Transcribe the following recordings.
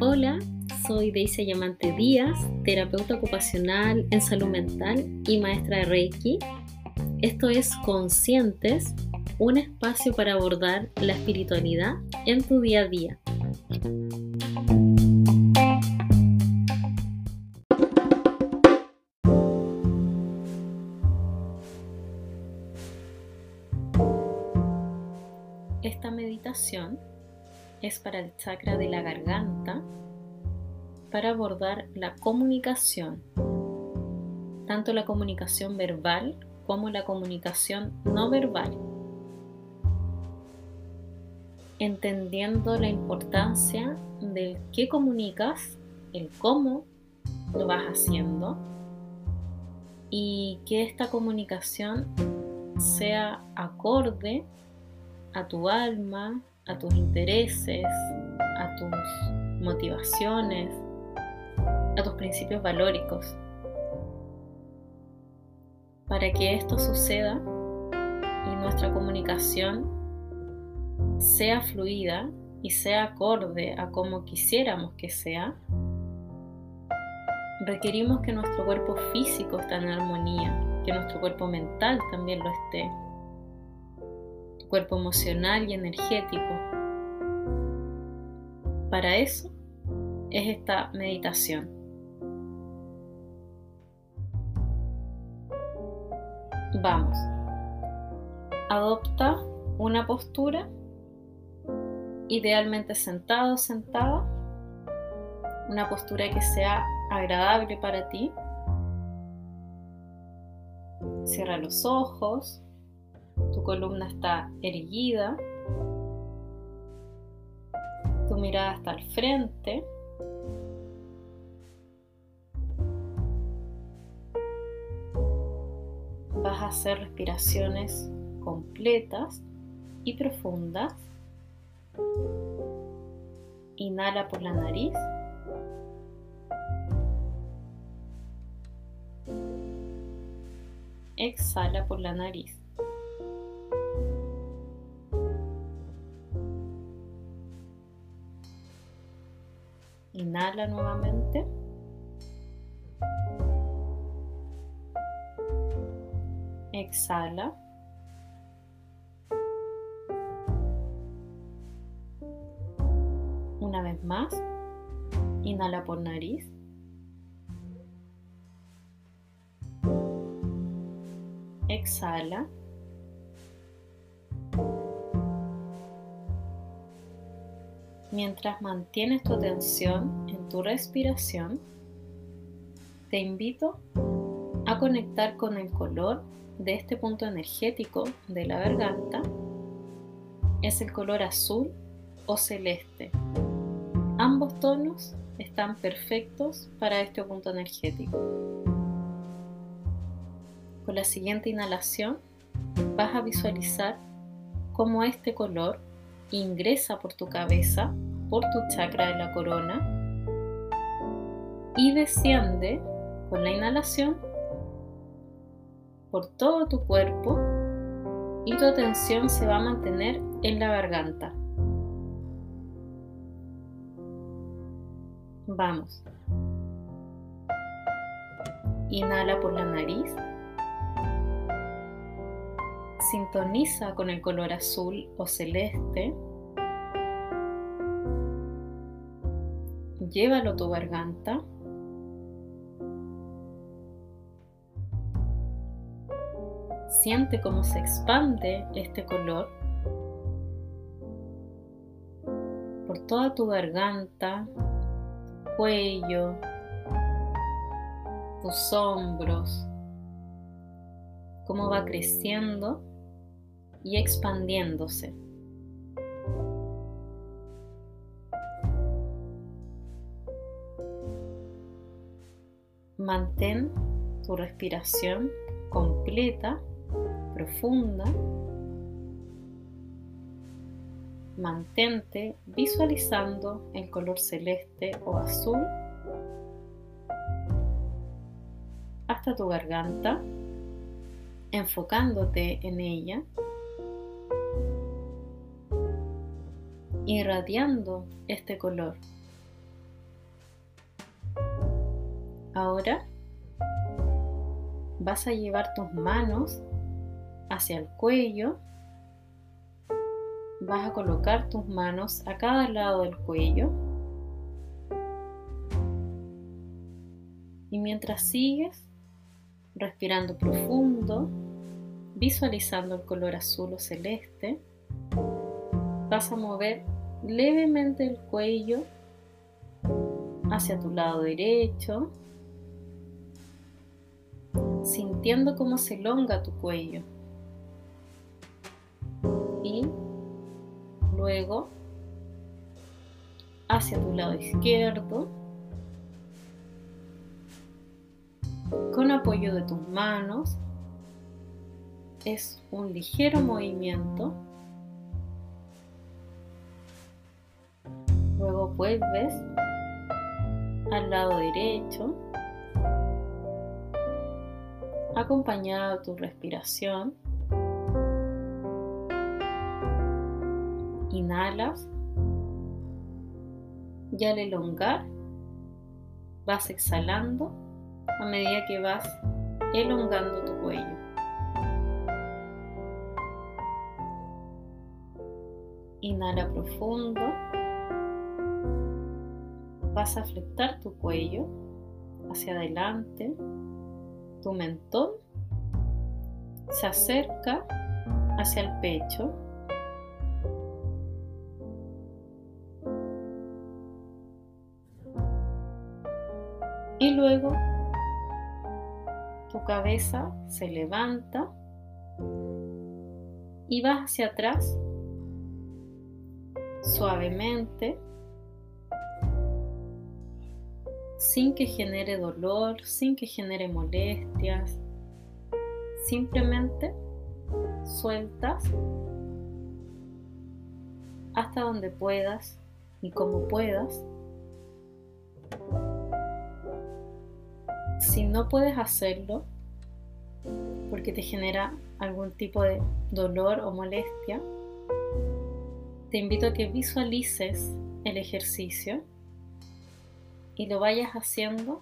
Hola, soy Deise Llamante Díaz, terapeuta ocupacional en salud mental y maestra de Reiki. Esto es Conscientes, un espacio para abordar la espiritualidad en tu día a día. Meditación es para el chakra de la garganta para abordar la comunicación, tanto la comunicación verbal como la comunicación no verbal, entendiendo la importancia del qué comunicas, el cómo lo vas haciendo y que esta comunicación sea acorde a tu alma, a tus intereses, a tus motivaciones, a tus principios valóricos. Para que esto suceda y nuestra comunicación sea fluida y sea acorde a como quisiéramos que sea, requerimos que nuestro cuerpo físico esté en armonía, que nuestro cuerpo mental también lo esté, cuerpo emocional y energético. Para eso es esta meditación. Vamos. Adopta una postura, idealmente sentado sentada, una postura que sea agradable para ti. Cierra los ojos, tu columna está erguida, tu mirada está al frente. vas a hacer respiraciones completas y profundas. Inhala por la nariz. Exhala por la nariz. Inhala nuevamente. exhala. Una vez más, inhala por nariz. Exhala. Mientras mantienes tu atención en tu respiración, te invito a conectar con el color de este punto energético de la garganta es el color azul o celeste. Ambos tonos están perfectos para este punto energético. Con la siguiente inhalación vas a visualizar cómo este color ingresa por tu cabeza, por tu chakra de la corona y desciende con la inhalación por todo tu cuerpo y tu atención se va a mantener en la garganta. Vamos. Inhala por la nariz. Sintoniza con el color azul o celeste. Llévalo a tu garganta. Siente cómo se expande este color por toda tu garganta, cuello, tus hombros, cómo va creciendo y expandiéndose. Mantén tu respiración completa profunda, mantente visualizando el color celeste o azul hasta tu garganta, enfocándote en ella. Irradiando este color. Ahora vas a llevar tus manos hacia el cuello. Vas a colocar tus manos a cada lado del cuello. Y mientras sigues respirando profundo, visualizando el color azul o celeste, vas a mover levemente el cuello hacia tu lado derecho, sintiendo cómo se elonga tu cuello. Y luego hacia tu lado izquierdo, con apoyo de tus manos, es un ligero movimiento. Vuelves al lado derecho, acompañado de tu respiración. Inhalas y al elongar vas exhalando a medida que vas elongando tu cuello. Inhala profundo. Vas a fletar tu cuello hacia adelante. Tu mentón se acerca hacia el pecho. Y luego tu cabeza se levanta y vas hacia atrás suavemente, sin que genere dolor, sin que genere molestias. Simplemente sueltas hasta donde puedas y como puedas. Si no puedes hacerlo porque te genera algún tipo de dolor o molestia, te invito a que visualices el ejercicio y lo vayas haciendo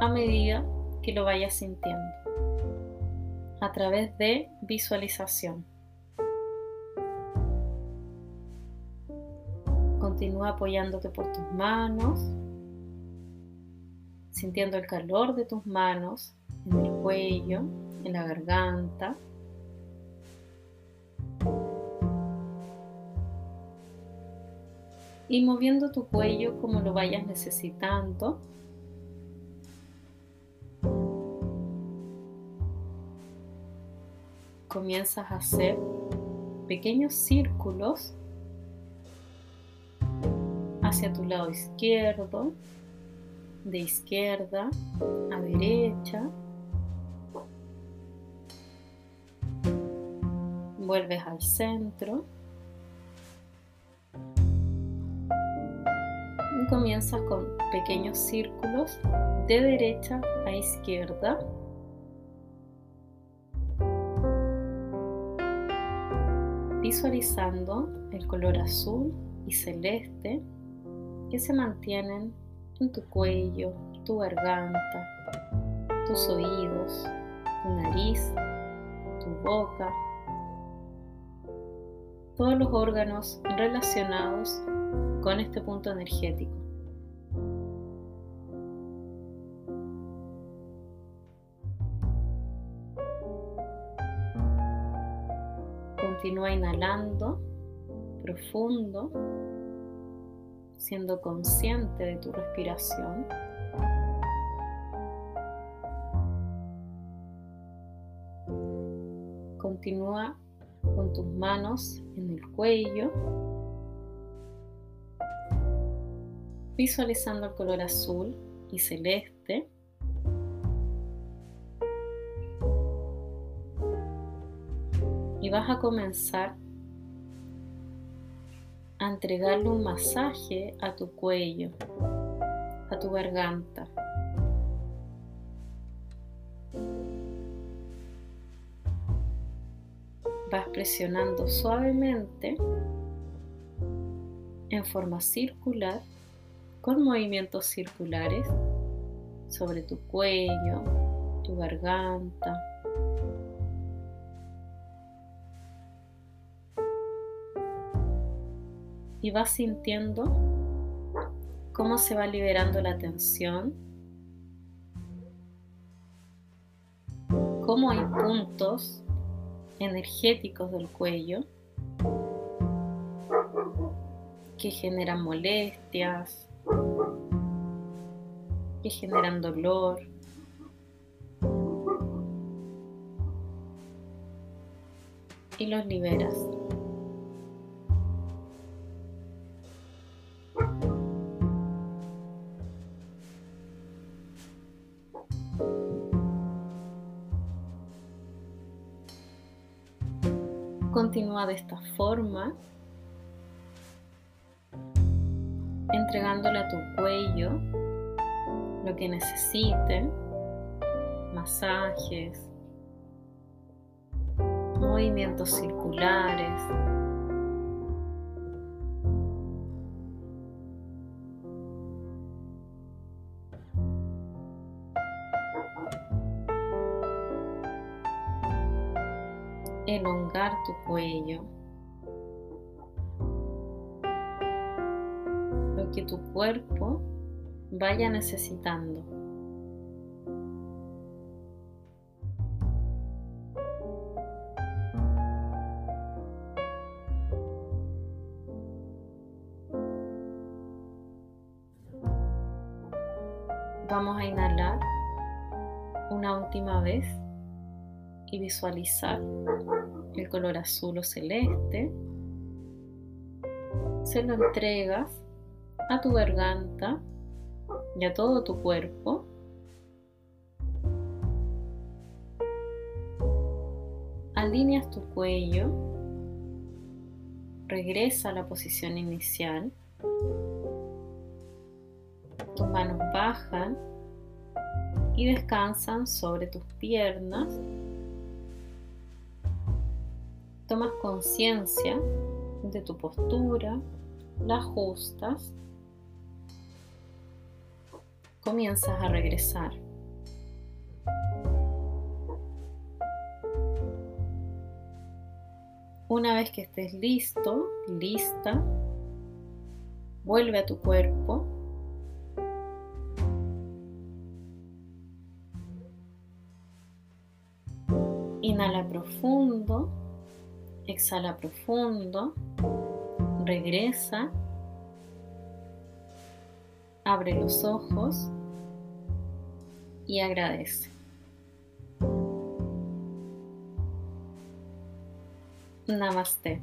a medida que lo vayas sintiendo a través de visualización. Continúa apoyándote por tus manos, sintiendo el calor de tus manos en el cuello, en la garganta, y moviendo tu cuello como lo vayas necesitando. Comienzas a hacer pequeños círculos hacia tu lado izquierdo, de izquierda a derecha. Vuelves al centro. Comienzas con pequeños círculos de derecha a izquierda. Visualizando el color azul y celeste que se mantienen en tu cuello, tu garganta, tus oídos, tu nariz, tu boca, todos los órganos relacionados con este punto energético. Continúa inhalando profundo, siendo consciente de tu respiración. Continúa con tus manos en el cuello visualizando el color azul y celeste. Vas a comenzar a entregarle un masaje a tu cuello, a tu garganta. vas presionando suavemente en forma circular, con movimientos circulares sobre tu cuello, tu garganta. Y vas sintiendo cómo se va liberando la tensión, cómo hay puntos energéticos del cuello que generan molestias, que generan dolor. Y los liberas. Continúa de esta forma entregándole a tu cuello lo que necesite, masajes, movimientos circulares. Elongar tu cuello. que tu cuerpo vaya necesitando. Vamos a inhalar una última vez y visualizar el color azul o celeste. Se lo entregas a tu garganta y a todo tu cuerpo. Alineas tu cuello, regresa a la posición inicial, tus manos bajan y descansan sobre tus piernas. Tomas conciencia de tu postura, la ajustas comienzas a regresar. Una vez que estés listo, lista, vuelve a tu cuerpo. Inhala profundo, exhala profundo, regresa abre los ojos y agradece. Namaste.